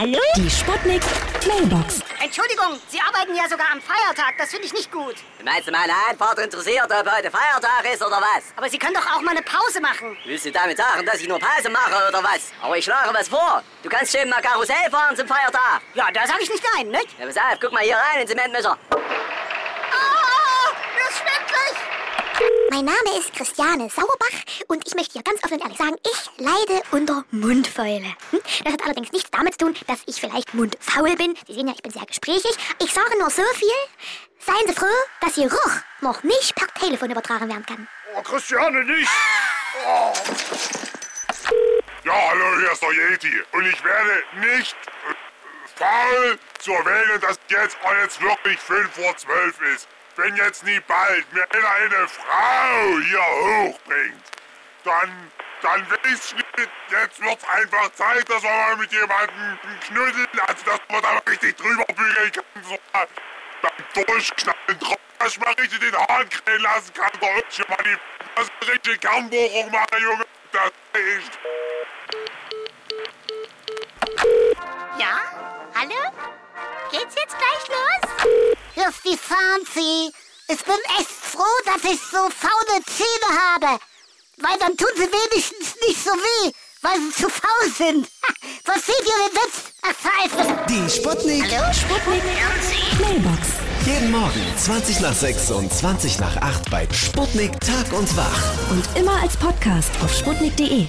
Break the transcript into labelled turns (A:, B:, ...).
A: Hallo?
B: Die Sputnik Mailbox.
C: Entschuldigung, Sie arbeiten ja sogar am Feiertag. Das finde ich nicht gut.
D: Meinst du, meine Antwort interessiert, ob heute Feiertag ist oder was?
C: Aber Sie können doch auch mal eine Pause machen.
D: Willst du damit sagen, dass ich nur Pause mache oder was? Aber ich schlage was vor. Du kannst schön mal Karussell fahren zum Feiertag.
C: Ja, da sage ich nicht nein, nicht?
D: Ja, pass auf, guck mal hier rein in den Zementmischer.
C: Ah, mir ist schwindelig.
A: Mein Name ist Christiane Sauerbach und ich möchte hier ganz offen und ehrlich sagen, ich leide unter Mundfäule. Hm? Das hat allerdings nichts damit zu tun, dass ich vielleicht mundfaul bin. Sie sehen ja, ich bin sehr gesprächig. Ich sage nur so viel. Seien Sie froh, dass Ihr Geruch noch nicht per Telefon übertragen werden kann.
E: Oh, Christiane, nicht! Oh. Ja, hallo, hier ist der Yeti. Und ich werde nicht äh, faul zu erwähnen, dass jetzt jetzt wirklich 5 vor 12 ist. Wenn jetzt nie bald mir eine Frau hier hochbringt, dann, dann will ich's nicht. Jetzt wird's einfach Zeit, dass wir mal mit jemandem knuddeln, also dass man da richtig drüber bügeln kann. So beim Durchknallen drauf, dass ich mal richtig den Hahn krähen lassen kann. Da ist schon mal die das ist richtige Kernbohrung machen, Junge. Das ist.
A: Ja? Hallo? Geht's jetzt gleich los?
C: Hier ist die Fancy. Ich bin echt froh, dass ich so faule Zähne habe. Weil dann tun sie wenigstens nicht so weh, weil sie zu faul sind. Versteht ihr den Witz? Ach, scheiße.
F: Die Sputnik.
B: Sputnik Mailbox.
F: Jeden Morgen 20 nach 6 und 20 nach 8 bei Sputnik Tag und Wach.
B: Und immer als Podcast auf sputnik.de.